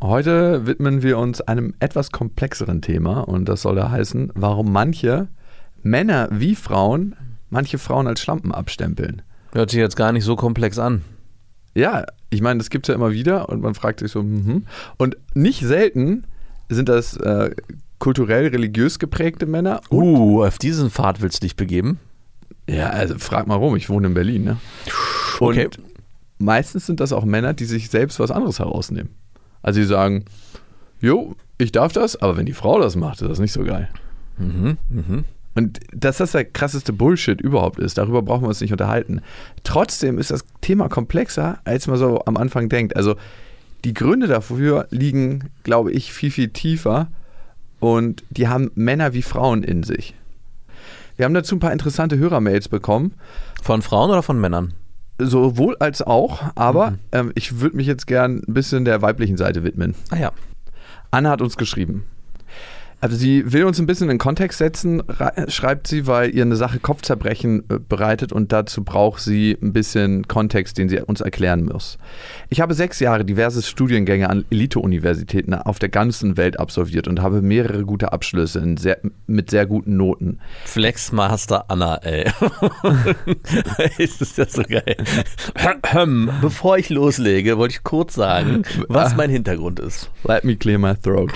Heute widmen wir uns einem etwas komplexeren Thema und das soll da heißen, warum manche Männer wie Frauen manche Frauen als Schlampen abstempeln. Hört sich jetzt gar nicht so komplex an. Ja, ich meine, das gibt es ja immer wieder und man fragt sich so, mhm. und nicht selten sind das äh, kulturell religiös geprägte Männer. Uh, auf diesen Pfad willst du dich begeben? Ja, also frag mal rum, ich wohne in Berlin, ne? Und Okay. meistens sind das auch Männer, die sich selbst was anderes herausnehmen. Also die sagen, jo, ich darf das, aber wenn die Frau das macht, ist das nicht so geil. Mhm, mhm. Und dass das der krasseste Bullshit überhaupt ist, darüber brauchen wir uns nicht unterhalten. Trotzdem ist das Thema komplexer, als man so am Anfang denkt. Also die Gründe dafür liegen, glaube ich, viel, viel tiefer und die haben Männer wie Frauen in sich. Wir haben dazu ein paar interessante Hörermails bekommen, Von Frauen oder von Männern? Sowohl als auch, aber ähm, ich würde mich jetzt gern ein bisschen der weiblichen Seite widmen. Ah ja. Anna hat uns geschrieben. Also sie will uns ein bisschen in Kontext setzen, rei- schreibt sie, weil ihr eine Sache Kopfzerbrechen äh, bereitet und dazu braucht sie ein bisschen Kontext, den sie uns erklären muss. Ich habe sechs Jahre diverse Studiengänge an Elite-Universitäten auf der ganzen Welt absolviert und habe mehrere gute Abschlüsse in sehr, mit sehr guten Noten. Flexmaster Anna, ey. das ist ja so geil. Bevor ich loslege, wollte ich kurz sagen, was mein Hintergrund ist. Let me clear my throat.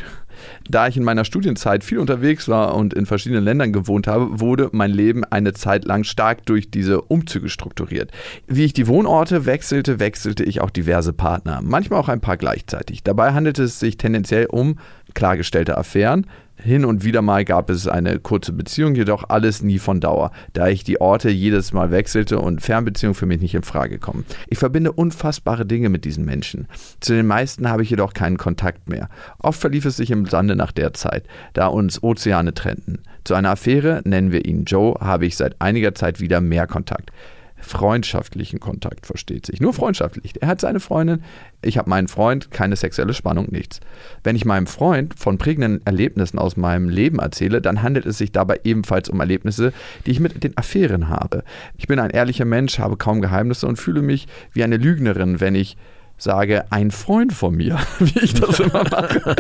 Da ich in meiner Studienzeit viel unterwegs war und in verschiedenen Ländern gewohnt habe, wurde mein Leben eine Zeit lang stark durch diese Umzüge strukturiert. Wie ich die Wohnorte wechselte, wechselte ich auch diverse Partner, manchmal auch ein paar gleichzeitig. Dabei handelte es sich tendenziell um klargestellte Affären. Hin und wieder mal gab es eine kurze Beziehung, jedoch alles nie von Dauer, da ich die Orte jedes Mal wechselte und Fernbeziehungen für mich nicht in Frage kommen. Ich verbinde unfassbare Dinge mit diesen Menschen. Zu den meisten habe ich jedoch keinen Kontakt mehr. Oft verlief es sich im Sande nach der Zeit, da uns Ozeane trennten. Zu einer Affäre, nennen wir ihn Joe, habe ich seit einiger Zeit wieder mehr Kontakt. Freundschaftlichen Kontakt versteht sich. Nur freundschaftlich. Er hat seine Freundin, ich habe meinen Freund, keine sexuelle Spannung, nichts. Wenn ich meinem Freund von prägenden Erlebnissen aus meinem Leben erzähle, dann handelt es sich dabei ebenfalls um Erlebnisse, die ich mit den Affären habe. Ich bin ein ehrlicher Mensch, habe kaum Geheimnisse und fühle mich wie eine Lügnerin, wenn ich sage, ein Freund von mir, wie ich das immer mache.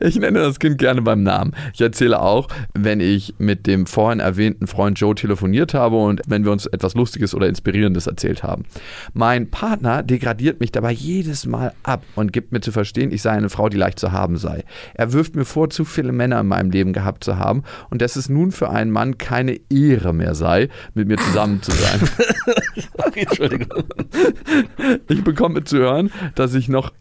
Ich nenne das Kind gerne beim Namen. Ich erzähle auch, wenn ich mit dem vorhin erwähnten Freund Joe telefoniert habe und wenn wir uns etwas Lustiges oder Inspirierendes erzählt haben. Mein Partner degradiert mich dabei jedes Mal ab und gibt mir zu verstehen, ich sei eine Frau, die leicht zu haben sei. Er wirft mir vor, zu viele Männer in meinem Leben gehabt zu haben und dass es nun für einen Mann keine Ehre mehr sei, mit mir zusammen zu sein. Entschuldigung. Ich bekomme zu hören, dass ich noch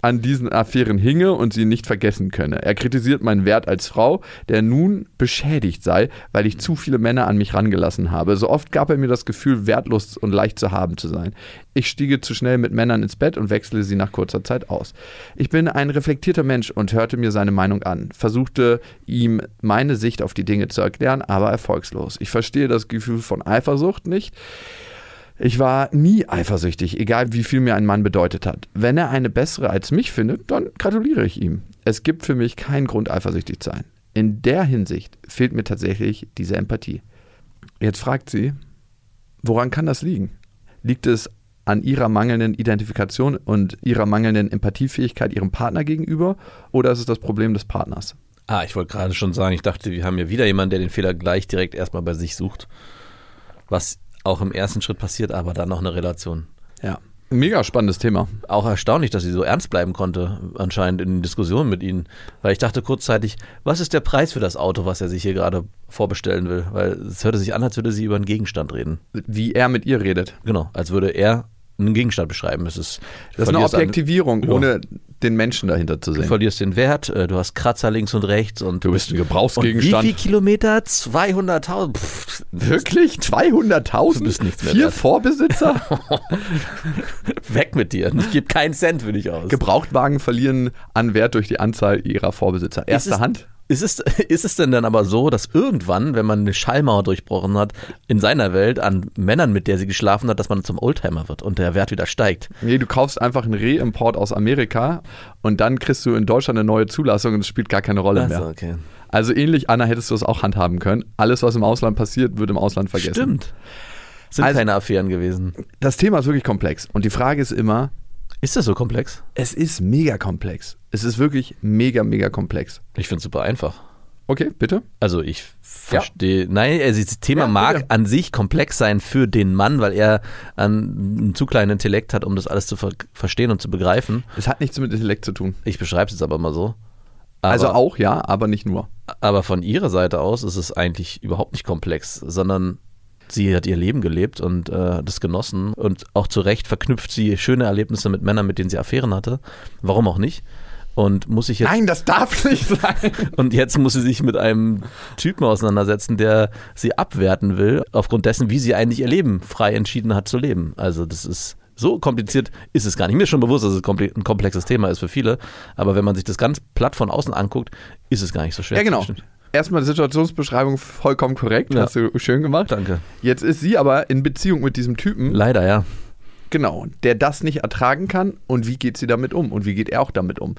an diesen Affären hinge und sie nicht vergessen könne. Er kritisiert meinen Wert als Frau, der nun beschädigt sei, weil ich zu viele Männer an mich rangelassen habe. So oft gab er mir das Gefühl, wertlos und leicht zu haben zu sein. Ich stiege zu schnell mit Männern ins Bett und wechsle sie nach kurzer Zeit aus. Ich bin ein reflektierter Mensch und hörte mir seine Meinung an, versuchte ihm meine Sicht auf die Dinge zu erklären, aber erfolgslos. Ich verstehe das Gefühl von Eifersucht nicht. Ich war nie eifersüchtig, egal wie viel mir ein Mann bedeutet hat. Wenn er eine bessere als mich findet, dann gratuliere ich ihm. Es gibt für mich keinen Grund, eifersüchtig zu sein. In der Hinsicht fehlt mir tatsächlich diese Empathie. Jetzt fragt sie, woran kann das liegen? Liegt es an ihrer mangelnden Identifikation und ihrer mangelnden Empathiefähigkeit ihrem Partner gegenüber oder ist es das Problem des Partners? Ah, ich wollte gerade schon sagen, ich dachte, wir haben hier wieder jemanden, der den Fehler gleich direkt erstmal bei sich sucht. Was auch im ersten Schritt passiert, aber dann noch eine Relation. Ja. Mega spannendes Thema. Auch erstaunlich, dass sie so ernst bleiben konnte, anscheinend in den Diskussionen mit ihnen. Weil ich dachte kurzzeitig, was ist der Preis für das Auto, was er sich hier gerade vorbestellen will? Weil es hörte sich an, als würde sie über einen Gegenstand reden. Wie er mit ihr redet. Genau, als würde er einen Gegenstand beschreiben. Es ist, Das ist eine an- Objektivierung, Ja. ohne den Menschen dahinter zu Du sehen. verlierst den Wert, äh, du hast Kratzer links und rechts und Du bist ein und wie Gebrauchsgegenstand. viel Kilometer? 200.000? Pff, Wirklich? 200.000? Du bist nichts mehr Vier wert. Vorbesitzer? Weg mit dir. Ich gebe keinen Cent für dich aus. Gebrauchtwagen verlieren an Wert durch die Anzahl ihrer Vorbesitzer. Erste Hand? Ist es, ist es denn dann aber so, dass irgendwann, wenn man eine Schallmauer durchbrochen hat, in seiner Welt an Männern, mit der sie geschlafen hat, dass man zum Oldtimer wird und der Wert wieder steigt? Nee, du kaufst einfach einen Reimport aus Amerika und dann kriegst du in Deutschland eine neue Zulassung und es spielt gar keine Rolle mehr. Also, okay. Also ähnlich, Anna, hättest du es auch handhaben können. Alles, was im Ausland passiert, wird im Ausland vergessen. Stimmt. Sind Also- keine Affären gewesen. Das Thema ist wirklich komplex. Und die Frage ist immer, Ist das so komplex? es ist mega komplex. Es ist wirklich mega, mega komplex. Ich finde es super einfach. Okay, bitte? Also ich verstehe, nein, also das Thema Ja, mag bitte. an sich komplex sein für den Mann, weil er einen zu kleinen Intellekt hat, um das alles zu ver verstehen und zu begreifen. Es hat nichts mit Intellekt zu tun. Ich beschreibe es jetzt aber mal so. Aber, also auch ja, aber nicht nur. aber von ihrer Seite aus ist es eigentlich überhaupt nicht komplex, sondern sie hat ihr Leben gelebt und äh, das genossen und auch zu Recht verknüpft sie schöne Erlebnisse mit Männern, mit denen sie Affären hatte. Warum auch nicht? Und muss ich jetzt Nein, das darf nicht sein. Und jetzt muss sie sich mit einem Typen auseinandersetzen, der sie abwerten will, aufgrund dessen, wie sie eigentlich ihr Leben frei entschieden hat zu leben. Also das ist so kompliziert ist es gar nicht. Mir ist schon bewusst, dass es ein komplexes Thema ist für viele, aber wenn man sich das ganz platt von außen anguckt, ist es gar nicht so schwer. Ja, genau. Erstmal die Situationsbeschreibung vollkommen korrekt. Ja. Hast du schön gemacht. Danke. Jetzt ist sie aber in Beziehung mit diesem Typen, Leider, ja. genau, der das nicht ertragen kann. Und wie geht sie damit um? Und wie geht er auch damit um?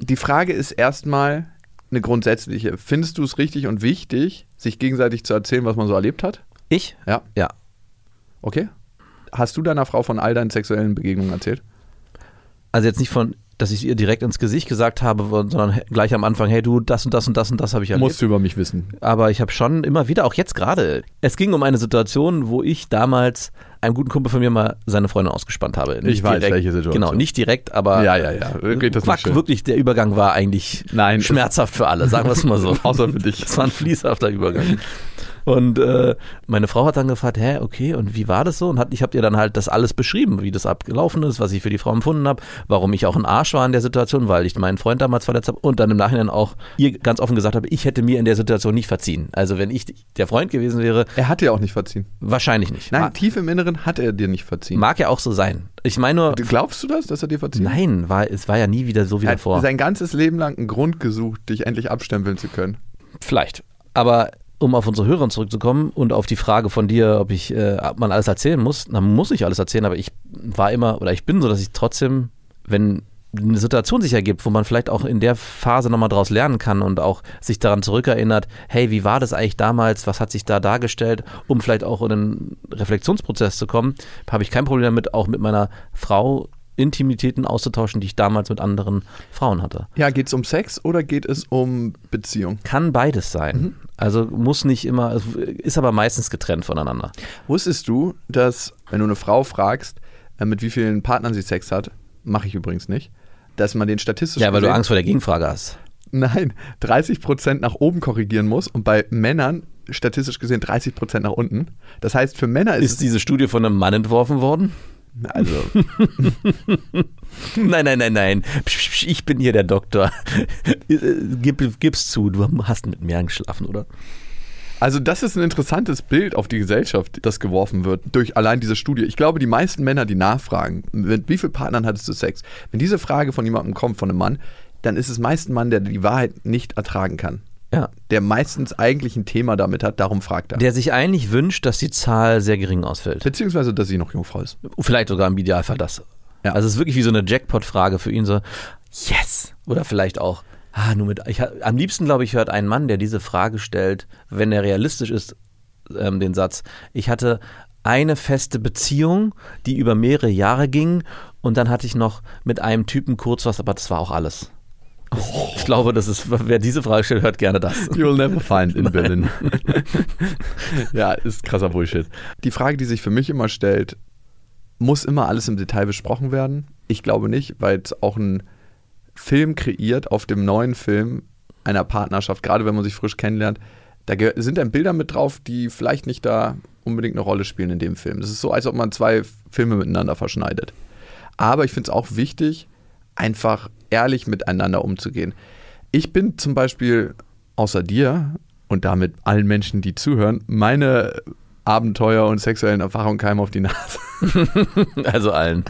Die Frage ist erstmal eine grundsätzliche. Findest du es richtig und wichtig, sich gegenseitig zu erzählen, was man so erlebt hat? Ich? Ja. Ja. Okay. Hast du deiner Frau von all deinen sexuellen Begegnungen erzählt? Also jetzt nicht von, dass ich ihr direkt ins Gesicht gesagt habe, sondern gleich am Anfang, hey du, das und das und das und das habe ich erlebt. Musst du über mich wissen. aber ich habe schon immer wieder, auch jetzt gerade, es ging um eine Situation, wo ich damals einem guten Kumpel von mir mal seine Freundin ausgespannt habe. Nicht Ich weiß, direkt, welche Situation. Genau, nicht direkt, aber Ja, ja, ja. Geht das nicht Quack, wirklich, der Übergang war eigentlich Nein, schmerzhaft für alle, sagen wir es mal so. Außer für dich. Es war ein fließhafter Übergang. Und äh, meine Frau hat dann gefragt, hä, okay, und wie war das so? Und hat, ich habe ihr dann halt das alles beschrieben, wie das abgelaufen ist, was ich für die Frau empfunden habe, warum ich auch ein Arsch war in der Situation, weil ich meinen Freund damals verletzt habe und dann im Nachhinein auch ihr ganz offen gesagt habe, ich hätte mir in der Situation nicht verziehen. Also wenn ich der Freund gewesen wäre, Er hat dir auch nicht verziehen. wahrscheinlich nicht. Nein, tief im Inneren hat er dir nicht verziehen. mag ja auch so sein. Ich meine nur, Glaubst du das, dass er dir verzieht? nein, war, es war ja nie wieder so wie Er hat davor. sein ganzes Leben lang einen Grund gesucht, dich endlich abstempeln zu können. Vielleicht. Aber um auf unsere Hörer zurückzukommen und auf die Frage von dir, ob ich, äh, man alles erzählen muss, dann muss ich alles erzählen, aber ich war immer oder ich bin so, dass ich trotzdem, wenn eine Situation sich ergibt, wo man vielleicht auch in der Phase nochmal draus lernen kann und auch sich daran zurückerinnert, hey, wie war das eigentlich damals, was hat sich da dargestellt, um vielleicht auch in einen Reflexionsprozess zu kommen, habe ich kein Problem damit, auch mit meiner Frau Intimitäten auszutauschen, die ich damals mit anderen Frauen hatte. Ja, geht es um Sex oder geht es um Beziehung? Kann beides sein. Mhm. Also muss nicht immer, es ist aber meistens getrennt voneinander. Wusstest du, dass, wenn du eine Frau fragst, äh, mit wie vielen Partnern sie Sex hat, mache ich übrigens nicht, dass man den statistisch Ja, weil du gesehen- Angst vor der Gegenfrage hast. Nein, 30% nach oben korrigieren muss und bei Männern statistisch gesehen 30% nach unten. Das heißt, für Männer ist, Ist diese Studie von einem Mann entworfen worden? Also Nein, nein, nein, nein. Psch, psch, psch, Ich bin hier der Doktor. Äh, Gib, gib's zu, du hast mit mir geschlafen, oder? Also das ist ein interessantes Bild auf die Gesellschaft, das geworfen wird durch allein diese Studie. Ich glaube, die meisten Männer, die nachfragen, mit wie vielen Partnern hattest du Sex? Wenn diese Frage von jemandem kommt, von einem Mann, dann ist es meist ein Mann, der die Wahrheit nicht ertragen kann. Ja. Der meistens eigentlich ein Thema damit hat, darum fragt er. Der sich eigentlich wünscht, dass die Zahl sehr gering ausfällt. Beziehungsweise, dass sie noch Jungfrau ist. Vielleicht sogar im Idealfall das. Ja. Also es ist wirklich wie so eine Jackpot-Frage für ihn so, yes! Oder vielleicht auch, ah, nur mit, ich, am liebsten glaube ich hört ein Mann, der diese Frage stellt, wenn er realistisch ist, ähm, den Satz, ich hatte eine feste Beziehung, die über mehrere Jahre ging und dann hatte ich noch mit einem Typen kurz was, aber das war auch alles. Ich glaube, das ist, wer diese Frage stellt, hört gerne das. You'll never find in Berlin. ja, ist krasser Bullshit. Die Frage, die sich für mich immer stellt, muss immer alles im Detail besprochen werden? Ich glaube nicht, weil es auch ein Film kreiert auf dem neuen Film einer Partnerschaft, gerade wenn man sich frisch kennenlernt, Da sind dann Bilder mit drauf, die vielleicht nicht da unbedingt eine Rolle spielen in dem Film. Das ist so, als ob man zwei Filme miteinander verschneidet. Aber ich finde es auch wichtig, einfach ehrlich miteinander umzugehen. Ich bin zum Beispiel außer dir und damit allen Menschen, die zuhören, meine Abenteuer und sexuellen Erfahrungen keimen auf die Nase. Also allen.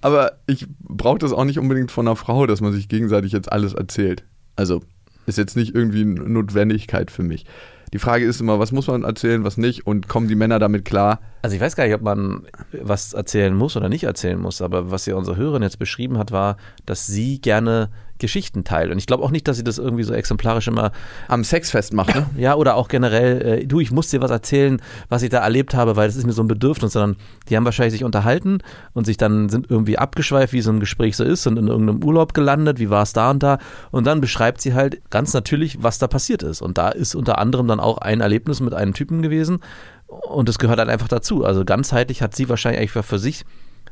Aber ich brauche das auch nicht unbedingt von einer Frau, dass man sich gegenseitig jetzt alles erzählt. Also ist jetzt nicht irgendwie eine Notwendigkeit für mich. Die Frage ist immer, was muss man erzählen, was nicht und kommen die Männer damit klar? Also ich weiß gar nicht, ob man was erzählen muss oder nicht erzählen muss, aber was ja unsere Hörerin jetzt beschrieben hat, war, dass sie gerne Geschichten teilt. Und ich glaube auch nicht, dass sie das irgendwie so exemplarisch immer, Am Sexfest macht, ne? ja, oder auch generell, äh, du, ich muss dir was erzählen, was ich da erlebt habe, weil das ist mir so ein Bedürfnis, sondern die haben wahrscheinlich sich unterhalten und sich dann sind irgendwie abgeschweift, wie so ein Gespräch so ist, und in irgendeinem Urlaub gelandet, wie war es da und da. Und dann beschreibt sie halt ganz natürlich, was da passiert ist. Und da ist unter anderem dann auch ein Erlebnis mit einem Typen gewesen. Und das gehört halt einfach dazu. Also ganzheitlich hat sie wahrscheinlich eigentlich für sich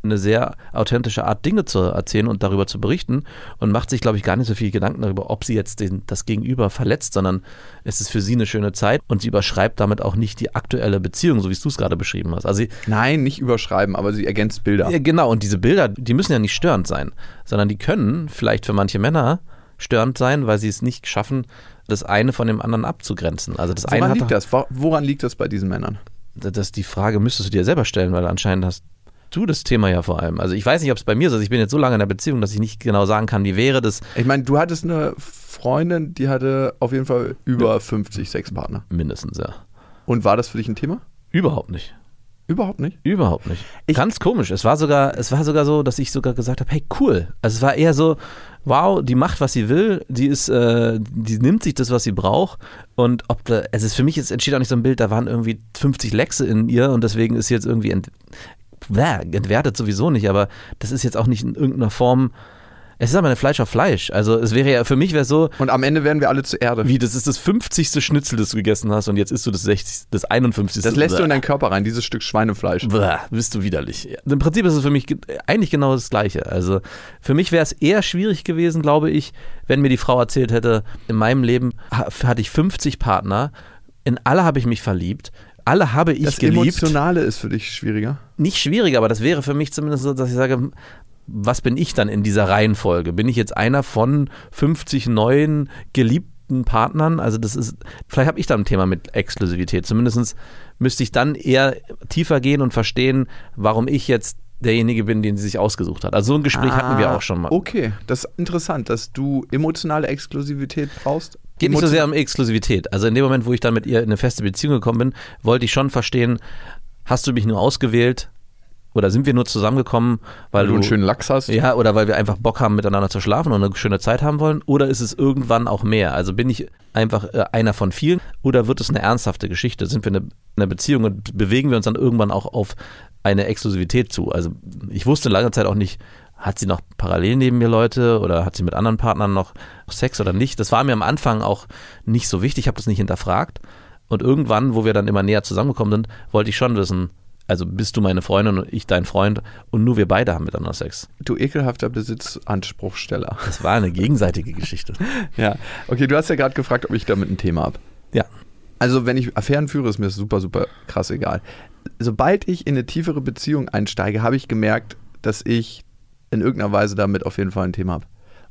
eine sehr authentische Art, Dinge zu erzählen und darüber zu berichten und macht sich, glaube ich, gar nicht so viel Gedanken darüber, ob sie jetzt den, das Gegenüber verletzt, sondern es ist für sie eine schöne Zeit und sie überschreibt damit auch nicht die aktuelle Beziehung, so wie du es gerade beschrieben hast. Also sie, Nein, nicht überschreiben, aber sie ergänzt Bilder. ja, genau, und diese Bilder, die müssen ja nicht störend sein, sondern die können vielleicht für manche Männer störend sein, weil sie es nicht schaffen, das eine von dem anderen abzugrenzen. Also das eine Woran hat liegt das? Wo- Woran liegt das bei diesen Männern? das die Frage müsstest du dir selber stellen, weil anscheinend hast du das Thema ja vor allem. Also ich weiß nicht, ob es bei mir ist. Also ich bin jetzt so lange in der Beziehung, dass ich nicht genau sagen kann, wie wäre das Ich meine, du hattest eine Freundin, die hatte auf jeden Fall über 50 Sexpartner. mindestens, ja. Und war das für dich ein Thema? Überhaupt nicht. Überhaupt nicht. Überhaupt nicht. Ich- Ganz komisch. Es war sogar, es war sogar so, dass ich sogar gesagt habe, hey, cool. Also es war eher so, wow, die macht, was sie will, die ist, äh, die nimmt sich das, was sie braucht. Und ob da, also es für mich ist, entsteht auch nicht so ein Bild, da waren irgendwie 50 Lechse in ihr und deswegen ist sie jetzt irgendwie entwertet sowieso nicht, aber das ist jetzt auch nicht in irgendeiner Form. Es ist aber eine Fleisch auf Fleisch. Also es wäre ja, für mich wäre so, Und am Ende werden wir alle zu Erde. wie, das ist das 50. Schnitzel, das du gegessen hast und jetzt isst du das 60. das 51. Das lässt du in Bäh. deinen Körper rein, dieses Stück Schweinefleisch. Bäh, bist du widerlich. Im Prinzip ist es für mich ge- eigentlich genau das Gleiche. Also für mich wäre es eher schwierig gewesen, glaube ich, wenn mir die Frau erzählt hätte, in meinem Leben ha- hatte ich 50 Partner, in alle habe ich mich verliebt, alle habe ich Das geliebt. Emotionale ist für dich schwieriger. Nicht schwieriger, aber das wäre für mich zumindest so, dass ich sage, was bin ich dann in dieser Reihenfolge? Bin ich jetzt einer von 50 neuen geliebten Partnern? Also das ist, vielleicht habe ich da ein Thema mit Exklusivität. Zumindest müsste ich dann eher tiefer gehen und verstehen, warum ich jetzt derjenige bin, den sie sich ausgesucht hat. Also so ein Gespräch hatten wir Ah, auch schon mal. Okay, das ist interessant, dass du emotionale Exklusivität brauchst. Geht nicht so sehr um Exklusivität. Also in dem Moment, wo ich dann mit ihr in eine feste Beziehung gekommen bin, wollte ich schon verstehen, hast du mich nur ausgewählt oder sind wir nur zusammengekommen, weil, weil du einen schönen Lachs hast. Ja, oder weil wir einfach Bock haben, miteinander zu schlafen und eine schöne Zeit haben wollen? Oder ist es irgendwann auch mehr? Also bin ich einfach äh, einer von vielen? Oder wird es eine ernsthafte Geschichte? Sind wir in einer Beziehung und bewegen wir uns dann irgendwann auch auf eine Exklusivität zu? Also ich wusste lange Zeit auch nicht, hat sie noch parallel neben mir Leute oder hat sie mit anderen Partnern noch Sex oder nicht? Das war mir am Anfang auch nicht so wichtig, ich habe das nicht hinterfragt. Und irgendwann, wo wir dann immer näher zusammengekommen sind, wollte ich schon wissen, also bist du meine Freundin und ich dein Freund und nur wir beide haben miteinander Sex. Du ekelhafter Besitzanspruchsteller. Das war eine gegenseitige Geschichte. Ja, okay, du hast ja gerade gefragt, ob ich damit ein Thema habe. Ja. Also, wenn ich Affären führe, ist mir das super, super krass egal. Sobald ich in eine tiefere Beziehung einsteige, habe ich gemerkt, dass ich in irgendeiner Weise damit auf jeden Fall ein Thema habe.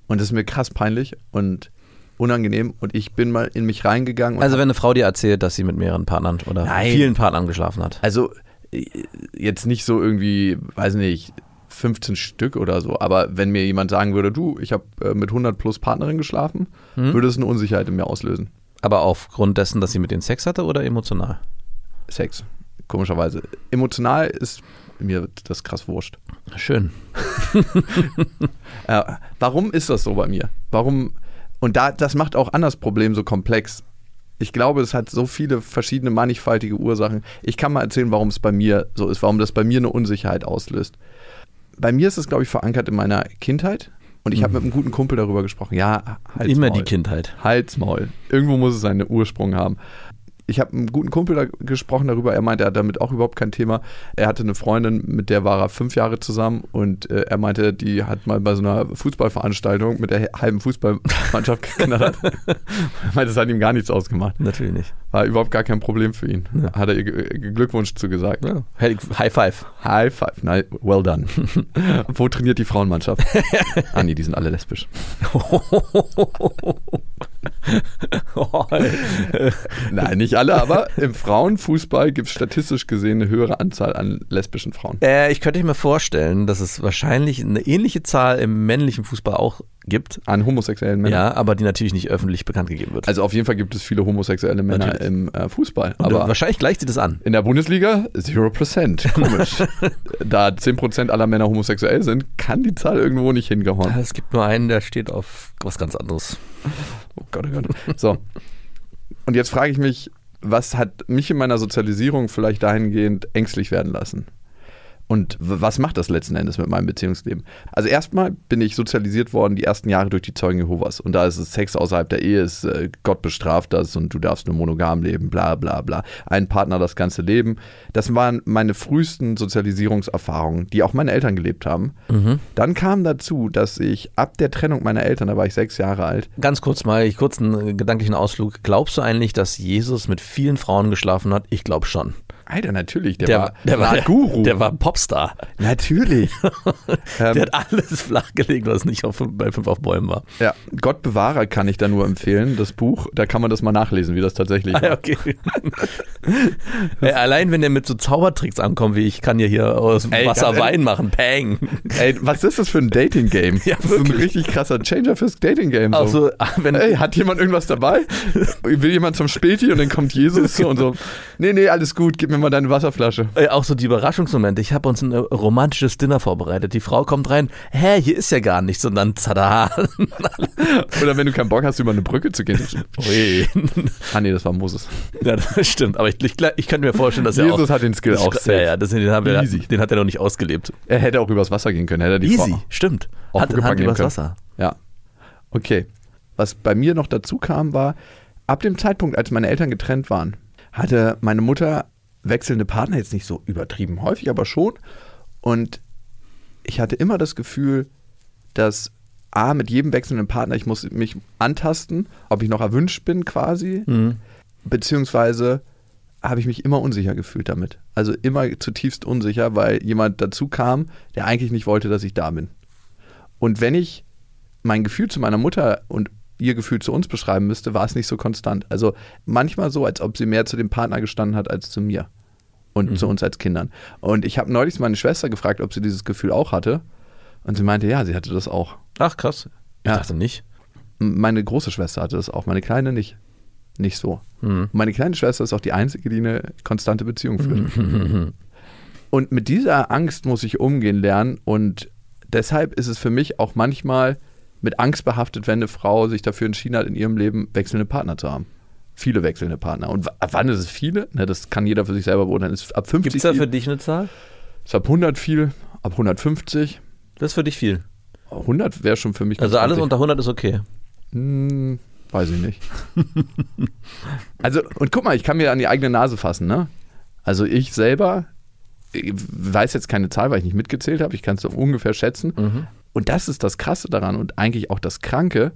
Und das ist mir krass peinlich und unangenehm. Und ich bin mal in mich reingegangen. Also wenn eine Frau dir erzählt, dass sie mit mehreren Partnern oder Nein. vielen Partnern geschlafen hat. Also äh, jetzt nicht so irgendwie, weiß nicht, 15 Stück oder so, aber wenn mir jemand sagen würde, du, ich habe äh, mit 100 plus Partnerinnen geschlafen, Mhm. würde es eine Unsicherheit in mir auslösen. Aber aufgrund dessen, dass sie mit denen Sex hatte oder emotional? Sex, komischerweise. Emotional ist mir das krass wurscht. Schön. Äh, warum ist das so bei mir? Warum? Und da, das macht auch an das Problem so komplex. Ich glaube, es hat so viele verschiedene mannigfaltige Ursachen. Ich kann mal erzählen, warum es bei mir so ist, warum das bei mir eine Unsicherheit auslöst. Bei mir ist es, glaube ich, verankert in meiner Kindheit. Und ich habe mit einem guten Kumpel darüber gesprochen. Ja, Halsmaul. Immer die Kindheit. Halsmaul. Irgendwo muss es seinen Ursprung haben. Ich habe einen guten Kumpel da gesprochen darüber. Er meinte, er hat damit auch überhaupt kein Thema. Er hatte eine Freundin, mit der war er fünf Jahre zusammen und äh, er meinte, die hat mal bei so einer Fußballveranstaltung mit der halben Fußballmannschaft geknallert. er meinte, das hat ihm gar nichts ausgemacht. Natürlich nicht. War überhaupt gar kein Problem für ihn. Hat er ihr G- Glückwunsch zugesagt. Ja. High five. High five. Nein, well done. Wo trainiert die Frauenmannschaft? ah, nee, die sind alle lesbisch. Nein, nicht alle, aber im Frauenfußball gibt es statistisch gesehen eine höhere Anzahl an lesbischen Frauen. äh, ich könnte mir vorstellen, dass es wahrscheinlich eine ähnliche Zahl im männlichen Fußball auch gibt. An homosexuellen Männern. Ja, aber die natürlich nicht öffentlich bekannt gegeben wird. Also auf jeden Fall gibt es viele homosexuelle Männer Natürlich. im äh, Fußball. Und Aber wahrscheinlich gleicht sie das an. in der Bundesliga 0%. Komisch. da 10% aller Männer homosexuell sind, kann die Zahl irgendwo nicht hingehauen. Es gibt nur einen, der steht auf was ganz anderes. Oh Gott, oh Gott. So. Und jetzt frage ich mich, was hat mich in meiner Sozialisierung vielleicht dahingehend ängstlich werden lassen? Und was macht das letzten Endes mit meinem Beziehungsleben? Also erstmal bin ich sozialisiert worden die ersten Jahre durch die Zeugen Jehovas. Und da ist es Sex außerhalb der Ehe, ist, äh, Gott bestraft das und du darfst nur monogam leben, bla bla bla. Ein Partner das ganze Leben. Das waren meine frühesten Sozialisierungserfahrungen, die auch meine Eltern gelebt haben. Dann kam dazu, dass ich ab der Trennung meiner Eltern, da war ich sechs Jahre alt, Ganz kurz mal, ich kurz einen gedanklichen Ausflug. Glaubst du eigentlich, dass Jesus mit vielen Frauen geschlafen hat? Ich glaube schon. Alter, natürlich, der, Der, war, der war Guru. Der war Popstar. Natürlich. ähm, Der hat alles flachgelegt, was nicht auf, bei fünf auf Bäumen war. ja, Gott Bewahrer kann ich da nur empfehlen, das Buch. Da kann man das mal nachlesen, wie das tatsächlich Ah, war. okay. Ey, allein wenn der mit so Zaubertricks ankommt, wie ich kann ja hier aus Ey, Wasser ganz Wein machen, Peng. Ey, was ist das für ein Dating-Game? Ja, das ist ein richtig krasser Changer fürs Dating-Game. So. ah, wenn, Ey, hat jemand irgendwas dabei? Will jemand zum Späti und dann kommt Jesus so und so. Nee, nee, alles gut, gib mir mal deine Wasserflasche. Ey, auch so die Überraschungsmomente. Ich habe uns ein äh, romantisches Dinner vorbereitet. Die Frau kommt rein, hä, hier ist ja gar nichts. Und dann, tada. Oder wenn du keinen Bock hast, über eine Brücke zu gehen. Ui. Ah, nee, das war Moses. ja, das stimmt. Aber ich, ich, ich könnte mir vorstellen, dass er Jesus auch... hat den Skill auch Ja, safe. ja, das, den, haben wir, Easy. den hat er noch nicht ausgelebt. Er hätte auch übers Wasser gehen können. Hätte er die Easy, Frau stimmt. Auch Hat, nehmen übers können. Wasser. Ja. Okay. Was bei mir noch dazu kam, war, ab dem Zeitpunkt, als meine Eltern getrennt waren, hatte meine Mutter wechselnde Partner, jetzt nicht so übertrieben häufig, aber schon. Und ich hatte immer das Gefühl, dass A, mit jedem wechselnden Partner, ich muss mich antasten, ob ich noch erwünscht bin quasi, beziehungsweise habe ich mich immer unsicher gefühlt damit. Also immer zutiefst unsicher, weil jemand dazu kam, der eigentlich nicht wollte, dass ich da bin. Und wenn ich mein Gefühl zu meiner Mutter und ihr Gefühl zu uns beschreiben müsste, war es nicht so konstant. Also manchmal so, als ob sie mehr zu dem Partner gestanden hat als zu mir und zu uns als Kindern. Und ich habe neulich meine Schwester gefragt, ob sie dieses Gefühl auch hatte. Und sie meinte, ja, sie hatte das auch. Ach, krass. Ich Ja. dachte nicht. Meine große Schwester hatte das auch, meine kleine nicht. Nicht so. Mhm. Meine kleine Schwester ist auch die einzige, die eine konstante Beziehung führt. Und mit dieser Angst muss ich umgehen lernen und deshalb ist es für mich auch manchmal mit Angst behaftet, wenn eine Frau sich dafür entschieden hat, in ihrem Leben wechselnde Partner zu haben. Viele wechselnde Partner. Und wann ist es viele? Ne, das kann jeder für sich selber beurteilen. Ist ab 50 Gibt es da für dich eine Zahl? ist ab 100 viel, ab 150. Das ist für dich viel. 100 wäre schon für mich Also alles unter 100 ist okay. Hm, weiß ich nicht. also, und guck mal, ich kann mir an die eigene Nase fassen, ne? Also ich selber ich weiß jetzt keine Zahl, weil ich nicht mitgezählt habe. Ich kann es so ungefähr schätzen. Und das ist das Krasse daran und eigentlich auch das Kranke,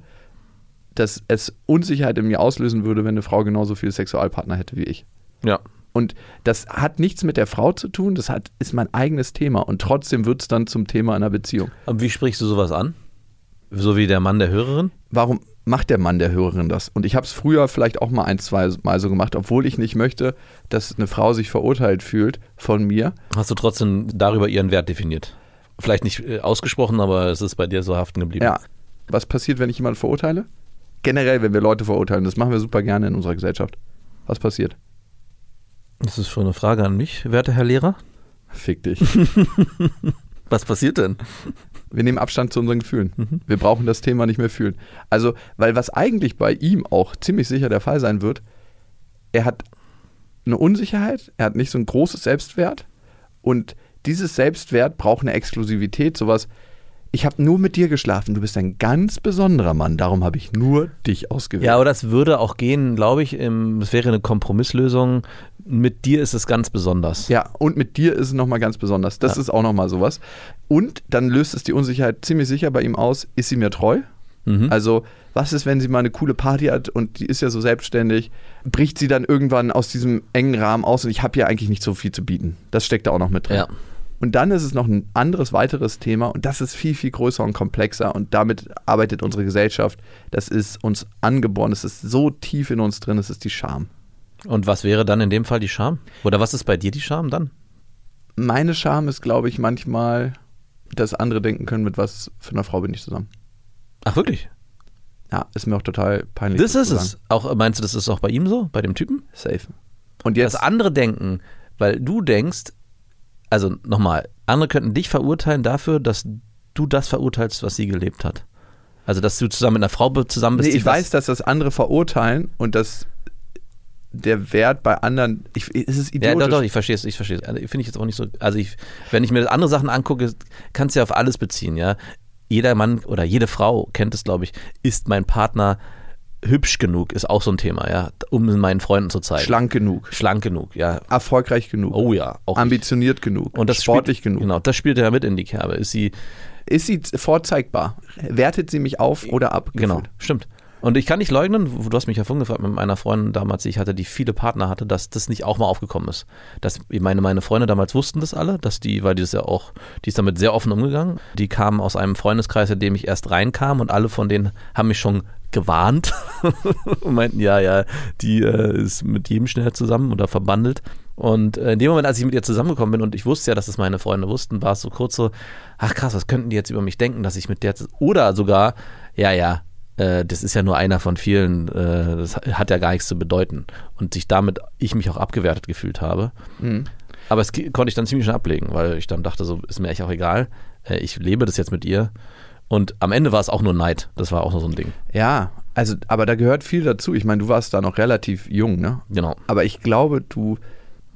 dass es Unsicherheit in mir auslösen würde, wenn eine Frau genauso viele Sexualpartner hätte wie ich. Ja. Und das hat nichts mit der Frau zu tun, das hat, ist mein eigenes Thema. Und trotzdem wird es dann zum Thema einer Beziehung. Aber wie sprichst du sowas an? So wie der Mann der Hörerin? warum macht der Mann der Hörerin das? Und ich habe es früher vielleicht auch mal ein, zwei Mal so gemacht, obwohl ich nicht möchte, dass eine Frau sich verurteilt fühlt von mir. Hast du trotzdem darüber ihren Wert definiert? Vielleicht nicht äh, ausgesprochen, aber es ist bei dir so haften geblieben. Ja. Was passiert, wenn ich jemanden verurteile? Generell, wenn wir Leute verurteilen, das machen wir super gerne in unserer Gesellschaft. Was passiert? Das ist schon eine Frage an mich, werter Herr Lehrer. Fick dich. Was passiert denn? Wir nehmen Abstand zu unseren Gefühlen. Wir brauchen das Thema nicht mehr fühlen. Also, weil was eigentlich bei ihm auch ziemlich sicher der Fall sein wird, er hat eine Unsicherheit, er hat nicht so ein großes Selbstwert und dieses Selbstwert braucht eine Exklusivität, sowas, ich habe nur mit dir geschlafen. Du bist ein ganz besonderer Mann. Darum habe ich nur dich ausgewählt. Ja, aber das würde auch gehen, glaube ich. Es wäre eine Kompromisslösung. Mit dir ist es ganz besonders. Ja, und mit dir ist es nochmal ganz besonders. Das Ja. ist auch nochmal sowas. Und dann löst es die Unsicherheit ziemlich sicher bei ihm aus. Ist sie mir treu? Mhm. Also, was ist, wenn sie mal eine coole Party hat und die ist ja so selbstständig? Bricht sie dann irgendwann aus diesem engen Rahmen aus und ich habe ja eigentlich nicht so viel zu bieten? Das steckt da auch noch mit drin. Ja. Und dann ist es noch ein anderes, weiteres Thema und das ist viel, viel größer und komplexer und damit arbeitet unsere Gesellschaft. Das ist uns angeboren, es ist so tief in uns drin, es ist die Scham. Und was wäre dann in dem Fall die Scham? Oder was ist bei dir die Scham dann? Meine Scham ist, glaube ich, manchmal, dass andere denken können, mit was für einer Frau bin ich zusammen. Ach, wirklich? Ja, ist mir auch total peinlich. Das ist es. Auch, meinst du, das ist auch bei ihm so? Bei dem Typen? Safe. Und Dass jetzt, andere denken, weil du denkst, also nochmal, andere könnten dich verurteilen dafür, dass du das verurteilst, was sie gelebt hat. Also, dass du zusammen mit einer Frau zusammen bist. nee, ich weiß, dass das andere verurteilen und dass der Wert bei anderen, ich, es ist Ja, idiotisch. doch, doch, ich verstehe es, ich verstehe es. Also, Finde ich jetzt auch nicht so. Also, ich, wenn ich mir andere Sachen angucke, kannst du ja auf alles beziehen, ja. Jeder Mann oder jede Frau kennt es, glaube ich, ist mein Partner hübsch genug, ist auch so ein Thema, ja, um meinen Freunden zu zeigen. Schlank genug, Schlank genug, ja. erfolgreich genug, Oh ja, auch ambitioniert genug, und das sportlich spielt, genug. Genau, das spielt ja mit in die Kerbe. Ist sie, Ist sie vorzeigbar? Wertet sie mich auf oder ab? genau, stimmt. Und ich kann nicht leugnen, du hast mich ja vorhin gefragt mit meiner Freundin damals, die ich hatte, die viele Partner hatte, dass das nicht auch mal aufgekommen ist. Dass meine, meine Freunde damals wussten das alle, dass die, weil die das ja auch, die ist damit sehr offen umgegangen. Die kamen aus einem Freundeskreis, in dem ich erst reinkam und alle von denen haben mich schon gewarnt und meinten, ja, ja, die äh, ist mit jedem schnell zusammen oder verbandelt. Und äh, in dem Moment, als ich mit ihr zusammengekommen bin und ich wusste ja, dass es meine Freunde wussten, war es so kurz so, ach krass, was könnten die jetzt über mich denken, dass ich mit der, oder sogar, ja, ja, äh, das ist ja nur einer von vielen, äh, das hat ja gar nichts zu bedeuten. Und sich damit, ich mich auch abgewertet gefühlt habe. Mhm. Aber es konnte ich dann ziemlich schnell ablegen, weil ich dann dachte, so ist mir echt auch egal. Äh, ich lebe das jetzt mit ihr. Und am Ende war es auch nur Neid. Das war auch nur so ein Ding. Ja, also, aber da gehört viel dazu. Ich meine, du warst da noch relativ jung, ne? Genau. Aber ich glaube, du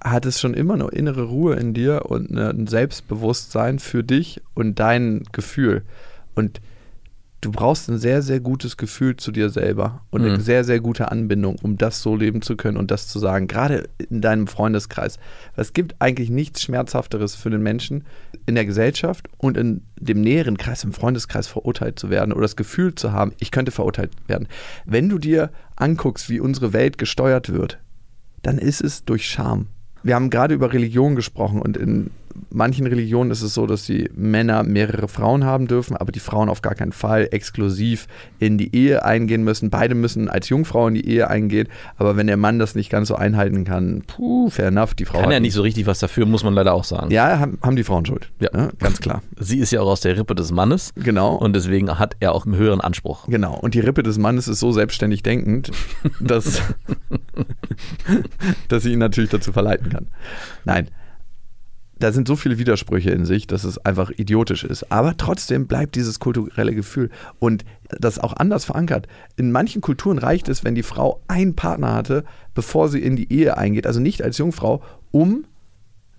hattest schon immer eine innere Ruhe in dir und ein Selbstbewusstsein für dich und dein Gefühl. Und du brauchst ein sehr, sehr gutes Gefühl zu dir selber und eine Mhm. sehr, sehr gute Anbindung, um das so leben zu können und das zu sagen. Gerade in deinem Freundeskreis. Es gibt eigentlich nichts Schmerzhafteres für den Menschen in der Gesellschaft und in dem näheren Kreis, im Freundeskreis verurteilt zu werden oder das Gefühl zu haben, ich könnte verurteilt werden. Wenn du dir anguckst, wie unsere Welt gesteuert wird, dann ist es durch Scham. Wir haben gerade über Religion gesprochen und in manchen Religionen ist es so, dass die Männer mehrere Frauen haben dürfen, aber die Frauen auf gar keinen Fall exklusiv in die Ehe eingehen müssen. Beide müssen als Jungfrau in die Ehe eingehen, aber wenn der Mann das nicht ganz so einhalten kann, puh, fair enough, die Frau Kann ja nicht so richtig was dafür, muss man leider auch sagen. Ja, haben, haben die Frauen Schuld. Ja. Ne? Ganz klar. Sie ist ja auch aus der Rippe des Mannes Genau. und deswegen hat er auch einen höheren Anspruch. Genau, und die Rippe des Mannes ist so selbstständig denkend, dass, dass sie ihn natürlich dazu verleiten kann. Nein, da sind so viele Widersprüche in sich, dass es einfach idiotisch ist. Aber trotzdem bleibt dieses kulturelle Gefühl und das auch anders verankert. In manchen Kulturen reicht es, wenn die Frau einen Partner hatte, bevor sie in die Ehe eingeht, also nicht als Jungfrau, um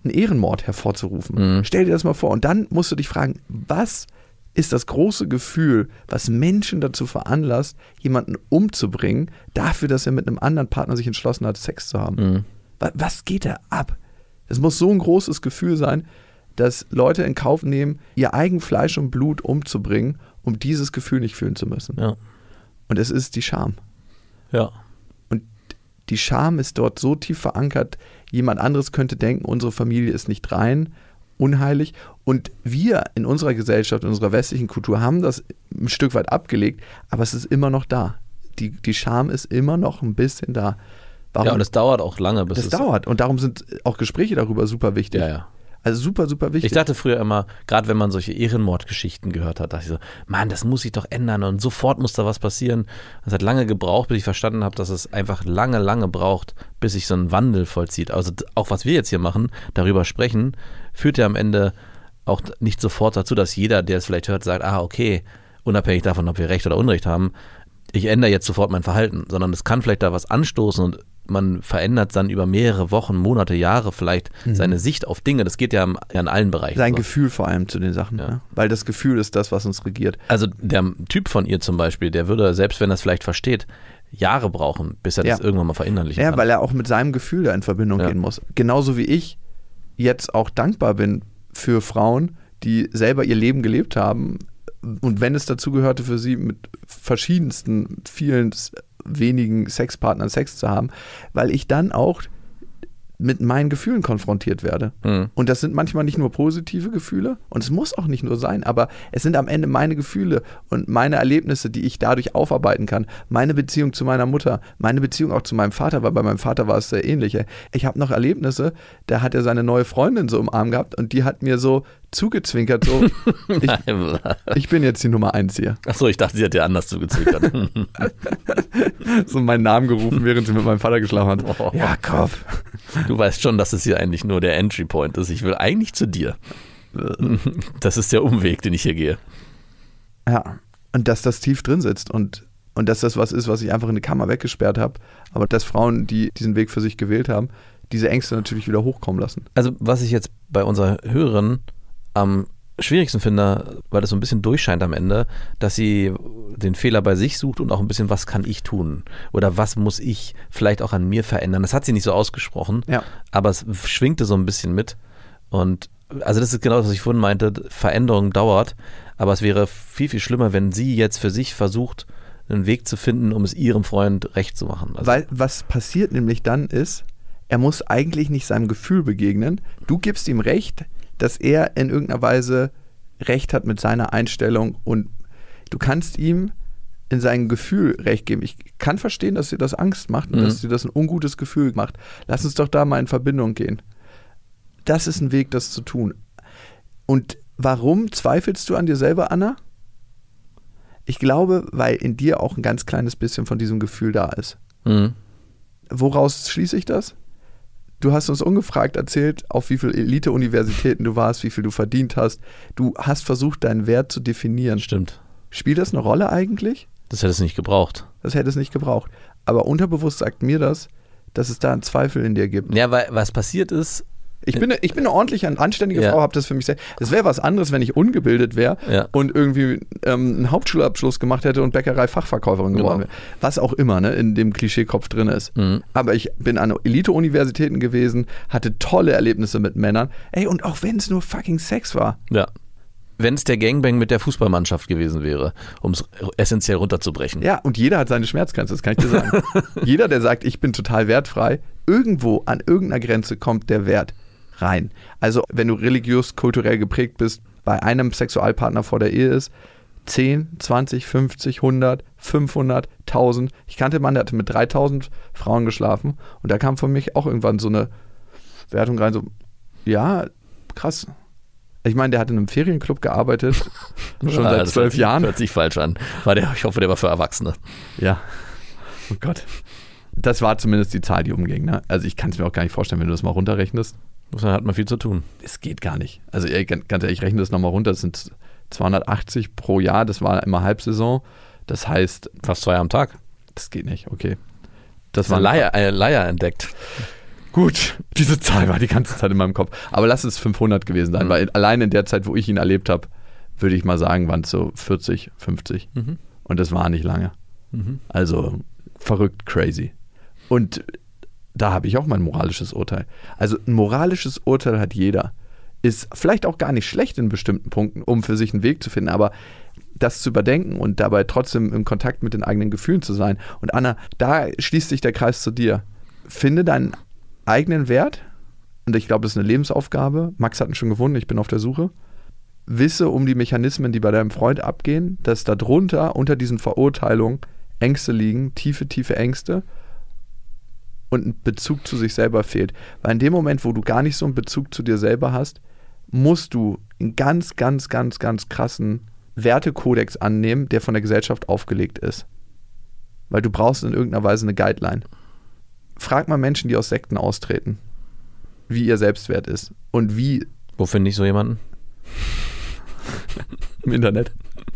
einen Ehrenmord hervorzurufen. Mhm. Stell dir das mal vor. Und dann musst du dich fragen, was ist das große Gefühl, was Menschen dazu veranlasst, jemanden umzubringen, dafür, dass er mit einem anderen Partner sich entschlossen hat, Sex zu haben? Mhm. Wa- Was geht da ab? Es muss so ein großes Gefühl sein, dass Leute in Kauf nehmen, ihr eigen Fleisch und Blut umzubringen, um dieses Gefühl nicht fühlen zu müssen. Ja. Und es ist die Scham. Ja. Und die Scham ist dort so tief verankert, jemand anderes könnte denken, unsere Familie ist nicht rein, unheilig. Und wir in unserer Gesellschaft, in unserer westlichen Kultur haben das ein Stück weit abgelegt, aber es ist immer noch da. Die, die Scham ist immer noch ein bisschen da. Warum? ja, und es dauert auch lange, bis das es. dauert. Und darum sind auch Gespräche darüber super wichtig. Ja, ja. Also super, super wichtig. Ich dachte früher immer, gerade wenn man solche Ehrenmordgeschichten gehört hat, dachte ich so, Mann, das muss sich doch ändern und sofort muss da was passieren. Es hat lange gebraucht, bis ich verstanden habe, dass es einfach lange, lange braucht, bis sich so ein Wandel vollzieht. Also auch was wir jetzt hier machen, darüber sprechen, führt ja am Ende auch nicht sofort dazu, dass jeder, der es vielleicht hört, sagt, ah, okay, unabhängig davon, ob wir Recht oder Unrecht haben, ich ändere jetzt sofort mein Verhalten, sondern es kann vielleicht da was anstoßen und man verändert dann über mehrere Wochen, Monate, Jahre vielleicht seine Sicht auf Dinge. Das geht ja ja in allen Bereichen. Sein so. Gefühl vor allem zu den Sachen. Ja. Ne? Weil das Gefühl ist das, was uns regiert. Also der Typ von ihr zum Beispiel, der würde, selbst wenn er es vielleicht versteht, Jahre brauchen, bis er das Ja. irgendwann mal verinnerlichen Ja, kann. weil er auch mit seinem Gefühl da in Verbindung Ja. gehen muss. Genauso wie ich jetzt auch dankbar bin für Frauen, die selber ihr Leben gelebt haben. Und wenn es dazu gehörte, für sie mit verschiedensten, vielen wenigen Sexpartnern Sex zu haben, weil ich dann auch mit meinen Gefühlen konfrontiert werde. Mhm. Und das sind manchmal nicht nur positive Gefühle und es muss auch nicht nur sein, aber es sind am Ende meine Gefühle und meine Erlebnisse, die ich dadurch aufarbeiten kann. Meine Beziehung zu meiner Mutter, meine Beziehung auch zu meinem Vater, weil bei meinem Vater war es sehr ähnlich. Ich habe noch Erlebnisse, da hat er seine neue Freundin so im Arm gehabt und die hat mir so zugezwinkert, so, ich, ich bin jetzt die Nummer eins hier. Achso, ich dachte, sie hat dir anders zugezwinkert. So meinen Namen gerufen, während sie mit meinem Vater geschlafen hat. Oh. Jakob. du weißt schon, dass es hier eigentlich nur der Entry Point ist. Ich will eigentlich zu dir. Das ist der Umweg, den ich hier gehe. Ja, und dass das tief drin sitzt und, und dass das was ist, was ich einfach in die Kammer weggesperrt habe. Aber dass Frauen, die diesen Weg für sich gewählt haben, diese Ängste natürlich wieder hochkommen lassen. Also, was ich jetzt bei unserer Hörerin am schwierigsten finde, weil das so ein bisschen durchscheint am Ende, dass sie den Fehler bei sich sucht und auch ein bisschen, was kann ich tun? Oder was muss ich vielleicht auch an mir verändern? Das hat sie nicht so ausgesprochen, Ja. aber es schwingte so ein bisschen mit. Und also das ist genau das, was ich vorhin meinte, Veränderung dauert, aber es wäre viel, viel schlimmer, wenn sie jetzt für sich versucht, einen Weg zu finden, um es ihrem Freund recht zu machen. Also, Weil was passiert nämlich dann ist, er muss eigentlich nicht seinem Gefühl begegnen. Du gibst ihm recht, dass er in irgendeiner Weise recht hat mit seiner Einstellung und du kannst ihm in sein Gefühl recht geben. Ich kann verstehen, dass dir das Angst macht und Mhm. dass dir das ein ungutes Gefühl macht. Lass uns doch da mal in Verbindung gehen. Das ist ein Weg, das zu tun. Und warum zweifelst du an dir selber, Anna? Ich glaube, weil in dir auch ein ganz kleines bisschen von diesem Gefühl da ist. Mhm. Woraus schließe ich das? Du hast uns ungefragt erzählt, auf wie viele Elite-Universitäten du warst, wie viel du verdient hast. Du hast versucht, deinen Wert zu definieren. Stimmt. Spielt das eine Rolle eigentlich? Das hätte es nicht gebraucht. Das hätte es nicht gebraucht. Aber unterbewusst sagt mir das, dass es da einen Zweifel in dir gibt. Ja, weil was passiert ist, Ich bin, eine- ich bin eine ordentliche, anständige Ja. Frau, habe das für mich selbst. Das wäre was anderes, wenn ich ungebildet wäre Ja. und irgendwie ähm, einen Hauptschulabschluss gemacht hätte und Bäckerei-Fachverkäuferin Genau. geworden wäre. Was auch immer ne, in dem Klischeekopf drin ist. Mhm. Aber ich bin an Elite-Universitäten gewesen, hatte tolle Erlebnisse mit Männern. Ey, und auch wenn es nur fucking Sex war. Ja. Wenn es der Gangbang mit der Fußballmannschaft gewesen wäre, um es essentiell runterzubrechen. Ja, und jeder hat seine Schmerzgrenze, das kann ich dir sagen. jeder, der sagt, ich bin total wertfrei, irgendwo an irgendeiner Grenze kommt der Wert rein. Also, wenn du religiös, kulturell geprägt bist, bei einem Sexualpartner vor der Ehe ist, 10, 20, 50, 100, 500, 1000. Ich kannte einen Mann, der hatte mit 3000 Frauen geschlafen und da kam von mich auch irgendwann so eine Wertung rein, so, ja, krass. Ich meine, der hat in einem Ferienclub gearbeitet, schon Ah, seit zwölf Jahren. Hört sich falsch an. War der, ich hoffe, der war für Erwachsene. Ja. Oh Gott. Das war zumindest die Zahl, die umging. Ne? Also ich kann es mir auch gar nicht vorstellen, wenn du das mal runterrechnest. Da hat man viel zu tun. Es geht gar nicht. Also ganz ehrlich, ich rechne das nochmal runter. Das sind 280 pro Jahr. Das war immer Halbsaison. Das heißt, Fast zwei am Tag. das geht nicht. Okay. Das Das war Leier, eine Leier entdeckt. Gut, diese Zahl war die ganze Zeit in meinem Kopf. Aber lass es 500 gewesen sein, Mhm. weil allein in der Zeit, wo ich ihn erlebt habe, würde ich mal sagen, waren es so 40, 50. Mhm. Und das war nicht lange. Mhm. Also verrückt, crazy. Und da habe ich auch mein moralisches Urteil. Also ein moralisches Urteil hat jeder. Ist vielleicht auch gar nicht schlecht in bestimmten Punkten, um für sich einen Weg zu finden, aber das zu überdenken und dabei trotzdem im Kontakt mit den eigenen Gefühlen zu sein. Und Anna, da schließt sich der Kreis zu dir. Finde deinen eigenen Wert, und ich glaube, das ist eine Lebensaufgabe. Max hat ihn schon gewonnen, ich bin auf der Suche. Wisse um die Mechanismen, die bei deinem Freund abgehen, dass darunter, unter diesen Verurteilungen, Ängste liegen, tiefe, tiefe Ängste und ein Bezug zu sich selber fehlt. Weil in dem Moment, wo du gar nicht so einen Bezug zu dir selber hast, musst du einen ganz, ganz, ganz, ganz krassen Wertekodex annehmen, der von der Gesellschaft aufgelegt ist. Weil du brauchst in irgendeiner Weise eine Guideline. Frag mal Menschen, die aus Sekten austreten, wie ihr Selbstwert ist und wie Wo finde ich so jemanden? im Internet.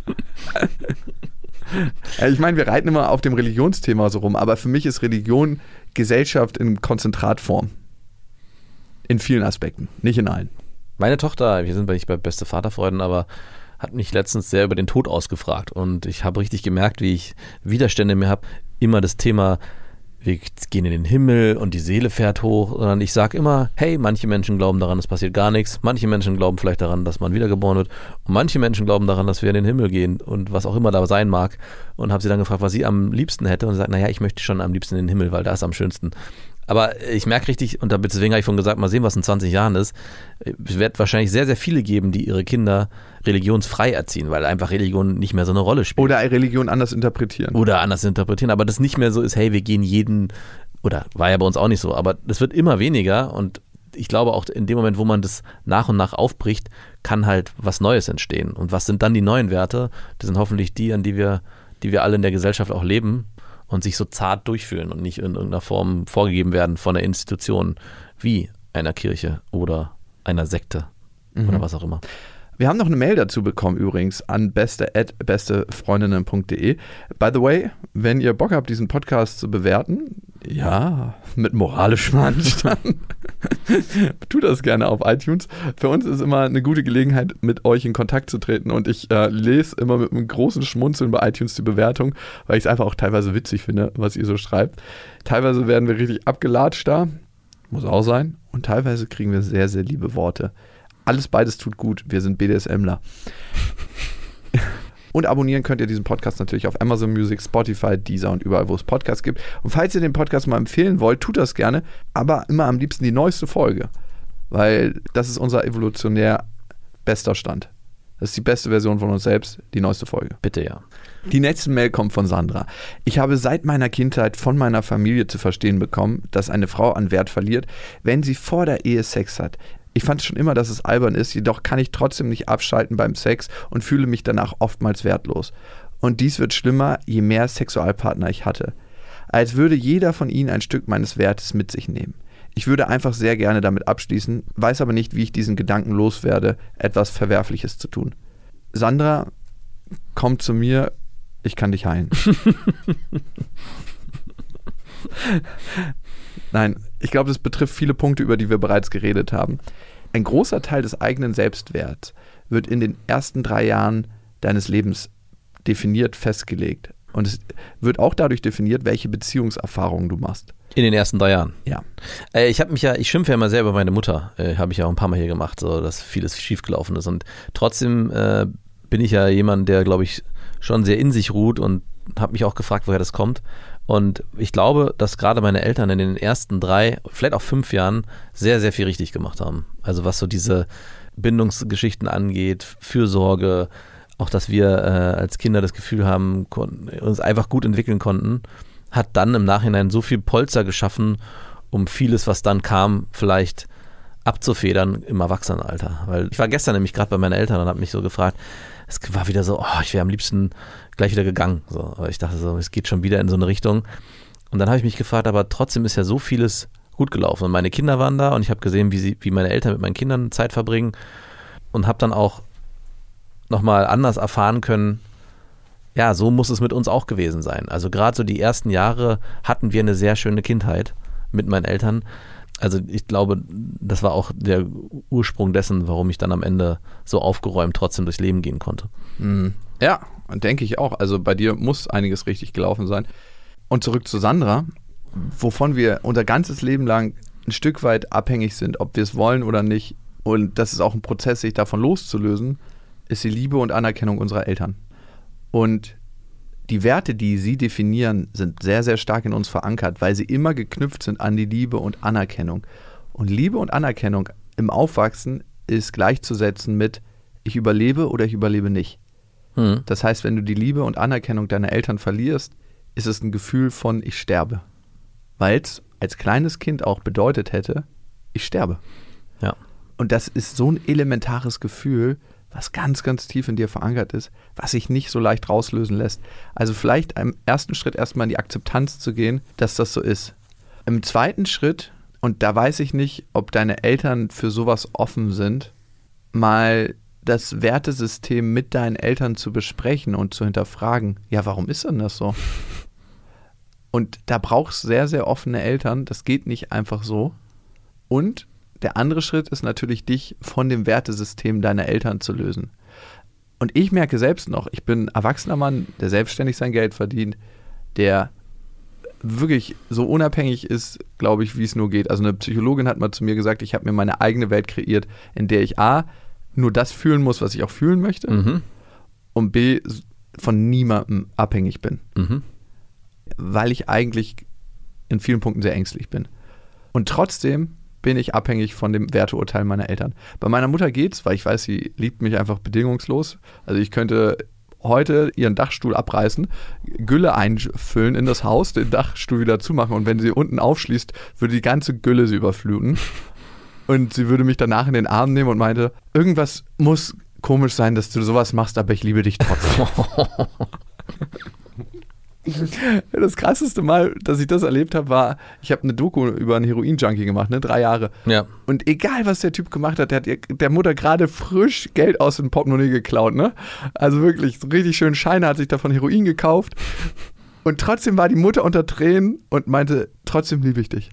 ich meine, wir reiten immer auf dem Religionsthema so rum, aber für mich ist Religion Gesellschaft in Konzentratform. In vielen Aspekten, nicht in allen. Meine Tochter, wir sind nicht bei beste Vaterfreunden, aber hat mich letztens sehr über den Tod ausgefragt und ich habe richtig gemerkt, wie ich Widerstände mir habe. Immer das Thema, wir gehen in den Himmel und die Seele fährt hoch, sondern ich sage immer, hey, manche Menschen glauben daran, es passiert gar nichts, manche Menschen glauben vielleicht daran, dass man wiedergeboren wird. Und manche Menschen glauben daran, dass wir in den Himmel gehen und was auch immer da sein mag. Und habe sie dann gefragt, was sie am liebsten hätte. Und sie sagt, naja, ich möchte schon am liebsten in den Himmel, weil da ist am schönsten. Aber ich merke richtig, und deswegen habe ich schon gesagt, mal sehen, was in 20 Jahren ist. Es wird wahrscheinlich sehr, sehr viele geben, die ihre Kinder religionsfrei erziehen, weil einfach Religion nicht mehr so eine Rolle spielt. Oder Religion anders interpretieren. Oder anders interpretieren, aber das nicht mehr so ist, hey, wir gehen jeden, oder war ja bei uns auch nicht so, aber das wird immer weniger und ich glaube auch in dem Moment, wo man das nach und nach aufbricht, kann halt was Neues entstehen. Und was sind dann die neuen Werte? Das sind hoffentlich die, an die wir, die wir alle in der Gesellschaft auch leben und sich so zart durchfühlen und nicht in irgendeiner Form vorgegeben werden von einer Institution wie einer Kirche oder einer Sekte mhm. oder was auch immer. Wir haben noch eine Mail dazu bekommen übrigens an beste@bestefreundinnen.de. By the way, wenn ihr Bock habt, diesen Podcast zu bewerten, ja, mit moralischem Anstand, tut das gerne auf iTunes. Für uns ist immer eine gute Gelegenheit, mit euch in Kontakt zu treten und ich äh, lese immer mit einem großen Schmunzeln bei iTunes die Bewertung, weil ich es einfach auch teilweise witzig finde, was ihr so schreibt. Teilweise werden wir richtig abgelatscht da, muss auch sein, und teilweise kriegen wir sehr, sehr liebe Worte. Alles beides tut gut. Wir sind BDSMler. Und abonnieren könnt ihr diesen Podcast natürlich auf Amazon Music, Spotify, Deezer und überall, wo es Podcasts gibt. Und falls ihr den Podcast mal empfehlen wollt, tut das gerne, aber immer am liebsten die neueste Folge. Weil das ist unser evolutionär bester Stand. Das ist die beste Version von uns selbst, die neueste Folge. Bitte ja. Die nächste Mail kommt von Sandra. Ich habe seit meiner Kindheit von meiner Familie zu verstehen bekommen, dass eine Frau an Wert verliert, wenn sie vor der Ehe Sex hat. Ich fand schon immer, dass es albern ist, jedoch kann ich trotzdem nicht abschalten beim Sex und fühle mich danach oftmals wertlos. Und dies wird schlimmer, je mehr Sexualpartner ich hatte. Als würde jeder von ihnen ein Stück meines Wertes mit sich nehmen. Ich würde einfach sehr gerne damit abschließen, weiß aber nicht, wie ich diesen Gedanken loswerde, etwas Verwerfliches zu tun. Sandra, komm zu mir, ich kann dich heilen. Nein, ich glaube, das betrifft viele Punkte, über die wir bereits geredet haben. Ein großer Teil des eigenen Selbstwerts wird in den ersten drei Jahren deines Lebens definiert, festgelegt. Und es wird auch dadurch definiert, welche Beziehungserfahrungen du machst. In den ersten drei Jahren. Ja. Äh, ich habe mich ja, ich schimpfe ja immer sehr über meine Mutter. Äh, habe ich ja auch ein paar Mal hier gemacht, so dass vieles schiefgelaufen ist. Und trotzdem äh, bin ich ja jemand, der, glaube ich, schon sehr in sich ruht und habe mich auch gefragt, woher das kommt. Und ich glaube, dass gerade meine Eltern in den ersten drei, vielleicht auch fünf Jahren sehr, sehr viel richtig gemacht haben. Also was so diese Bindungsgeschichten angeht, Fürsorge, auch dass wir äh, als Kinder das Gefühl haben, uns einfach gut entwickeln konnten, hat dann im Nachhinein so viel Polster geschaffen, um vieles, was dann kam, vielleicht abzufedern im Erwachsenenalter. Weil ich war gestern nämlich gerade bei meinen Eltern und habe mich so gefragt, es war wieder so, oh, ich wäre am liebsten gleich wieder gegangen. So. Aber ich dachte so, es geht schon wieder in so eine Richtung. Und dann habe ich mich gefragt, aber trotzdem ist ja so vieles gut gelaufen. Und meine Kinder waren da und ich habe gesehen, wie, sie, wie meine Eltern mit meinen Kindern Zeit verbringen und habe dann auch nochmal anders erfahren können, ja, so muss es mit uns auch gewesen sein. Also gerade so die ersten Jahre hatten wir eine sehr schöne Kindheit mit meinen Eltern. Also ich glaube, das war auch der Ursprung dessen, warum ich dann am Ende so aufgeräumt trotzdem durchs Leben gehen konnte. Mhm. Ja, denke ich auch. Also bei dir muss einiges richtig gelaufen sein. Und zurück zu Sandra, wovon wir unser ganzes Leben lang ein Stück weit abhängig sind, ob wir es wollen oder nicht. Und das ist auch ein Prozess, sich davon loszulösen, ist die Liebe und Anerkennung unserer Eltern. Und die Werte, die sie definieren, sind sehr, sehr stark in uns verankert, weil sie immer geknüpft sind an die Liebe und Anerkennung. Und Liebe und Anerkennung im Aufwachsen ist gleichzusetzen mit ich überlebe oder ich überlebe nicht. Hm. Das heißt, wenn du die Liebe und Anerkennung deiner Eltern verlierst, ist es ein Gefühl von ich sterbe. Weil es als kleines Kind auch bedeutet hätte, ich sterbe. Ja. Und das ist so ein elementares Gefühl, was ganz, ganz tief in dir verankert ist, was sich nicht so leicht rauslösen lässt. Also vielleicht im ersten Schritt erstmal in die Akzeptanz zu gehen, dass das so ist. Im zweiten Schritt, und da weiß ich nicht, ob deine Eltern für sowas offen sind, mal das Wertesystem mit deinen Eltern zu besprechen und zu hinterfragen, ja, warum ist denn das so? Und da brauchst du sehr, sehr offene Eltern. Das geht nicht einfach so. Und der andere Schritt ist natürlich, dich von dem Wertesystem deiner Eltern zu lösen. Und ich merke selbst noch, ich bin ein erwachsener Mann, der selbstständig sein Geld verdient, der wirklich so unabhängig ist, glaube ich, wie es nur geht. Also eine Psychologin hat mal zu mir gesagt, ich habe mir meine eigene Welt kreiert, in der ich A, nur das fühlen muss, was ich auch fühlen möchte, Mhm. und B, von niemandem abhängig bin, Mhm. weil ich eigentlich in vielen Punkten sehr ängstlich bin. Und trotzdem bin ich abhängig von dem Werteurteil meiner Eltern. Bei meiner Mutter geht's, weil ich weiß, sie liebt mich einfach bedingungslos. Also ich könnte heute ihren Dachstuhl abreißen, Gülle einfüllen in das Haus, den Dachstuhl wieder zumachen und wenn sie unten aufschließt, würde die ganze Gülle sie überfluten. Und sie würde mich danach in den Arm nehmen und meinte, irgendwas muss komisch sein, dass du sowas machst, aber ich liebe dich trotzdem. Das krasseste Mal, dass ich das erlebt habe, war, ich habe eine Doku über einen Heroin-Junkie gemacht, ne, drei Jahre. Ja. Und egal, was der Typ gemacht hat, der hat ihr- der Mutter gerade frisch Geld aus dem Portemonnaie geklaut, ne? Also wirklich, so richtig schön Scheine hat sich davon Heroin gekauft. Und trotzdem war die Mutter unter Tränen und meinte, trotzdem liebe ich dich.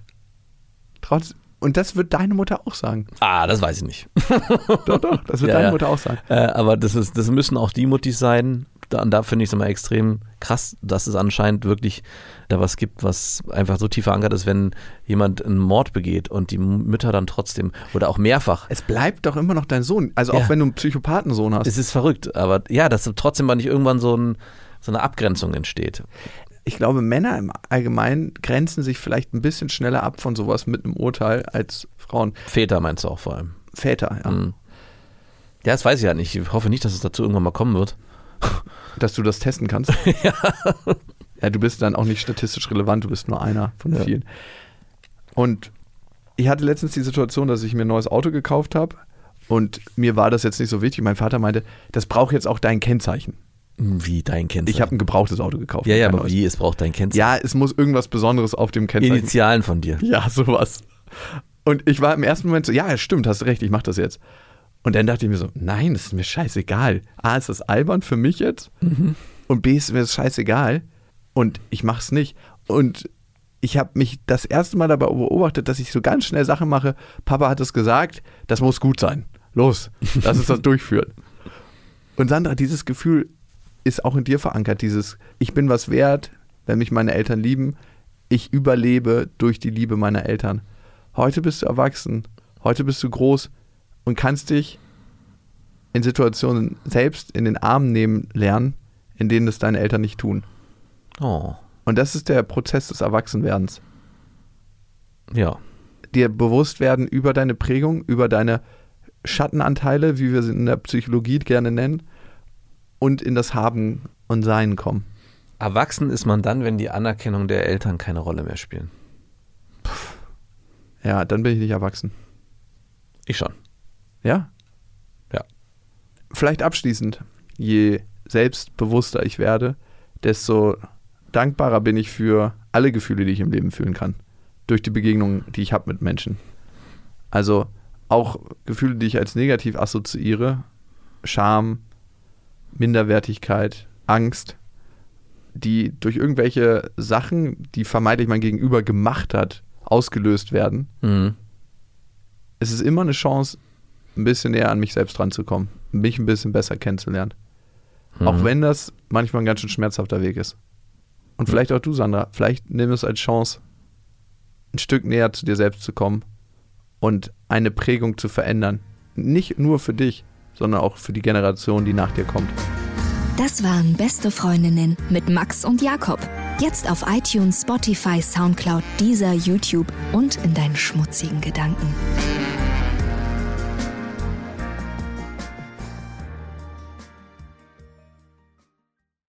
Trotz, und das wird deine Mutter auch sagen. Ah, das weiß ich nicht. Doch, doch, das wird Ja, deine ja. Mutter auch sagen. Äh, aber das, ist, das müssen auch die Muttis sein. Da, und da finde ich es immer extrem krass, dass es anscheinend wirklich da was gibt, was einfach so tief verankert ist, wenn jemand einen Mord begeht und die Mütter dann trotzdem oder auch mehrfach. Es bleibt doch immer noch dein Sohn. Also Ja. auch wenn du einen Psychopathensohn hast. Es ist verrückt, aber ja, dass trotzdem mal nicht irgendwann so, ein, so eine Abgrenzung entsteht. ich glaube, Männer im Allgemeinen grenzen sich vielleicht ein bisschen schneller ab von sowas mit einem Urteil als Frauen. Väter meinst du auch vor allem. Väter, ja. Mhm. Ja, das weiß ich ja nicht. Ich hoffe nicht, dass es dazu irgendwann mal kommen wird. Dass du das testen kannst. ja. du bist dann auch nicht statistisch relevant, du bist nur einer von Ja. vielen. Und ich hatte letztens die Situation, dass ich mir ein neues Auto gekauft habe und mir war das jetzt nicht so wichtig. Mein Vater meinte, das braucht jetzt auch dein Kennzeichen. Wie dein Kennzeichen. Ich habe ein gebrauchtes Auto gekauft. ja, ja, aber neues. wie? Es braucht dein Kennzeichen. Ja, es muss irgendwas Besonderes auf dem Kennzeichen. Initialen von dir. Ja, sowas. Und ich war im ersten Moment so, ja, stimmt, hast recht, ich mach das jetzt. Und dann dachte ich mir so, nein, das ist mir scheißegal. A, ist das albern für mich jetzt und B, ist mir das scheißegal und ich mach's nicht. Und ich habe mich das erste Mal dabei beobachtet, dass ich so ganz schnell Sachen mache. Papa hat es gesagt, das muss gut sein. Los, lass uns das durchführen. Und Sandra, dieses Gefühl ist auch in dir verankert, dieses ich bin was wert, wenn mich meine Eltern lieben, ich überlebe durch die Liebe meiner Eltern. Heute bist du erwachsen, heute bist du groß und kannst dich in Situationen selbst in den Arm nehmen lernen, in denen es deine Eltern nicht tun. Oh, Und das ist der Prozess des Erwachsenwerdens. ja. Dir bewusst werden über deine Prägung, über deine Schattenanteile, wie wir sie in der Psychologie gerne nennen, und in das Haben und Sein kommen. Erwachsen ist man dann, wenn die Anerkennung der Eltern keine Rolle mehr spielt. Ja, dann bin ich nicht erwachsen. Ich schon. Ja? Ja. Vielleicht abschließend, je selbstbewusster ich werde, desto dankbarer bin ich für alle Gefühle, die ich im Leben fühlen kann. Durch die Begegnungen, die ich habe mit Menschen. Also auch Gefühle, die ich als negativ assoziiere, Scham, Minderwertigkeit, Angst, die durch irgendwelche Sachen, die vermeintlich mein Gegenüber gemacht hat, ausgelöst werden. Mhm. Es ist immer eine Chance, ein bisschen näher an mich selbst ranzukommen, mich ein bisschen besser kennenzulernen. Auch Mhm. wenn das manchmal ein ganz schön schmerzhafter Weg ist. Und vielleicht auch du, Sandra, vielleicht nimm es als Chance, ein Stück näher zu dir selbst zu kommen und eine Prägung zu verändern. Nicht nur für dich, sondern auch für die Generation, die nach dir kommt. Das waren Beste Freundinnen mit Max und Jakob. Jetzt auf iTunes, Spotify, Soundcloud, dieser YouTube und in deinen schmutzigen Gedanken.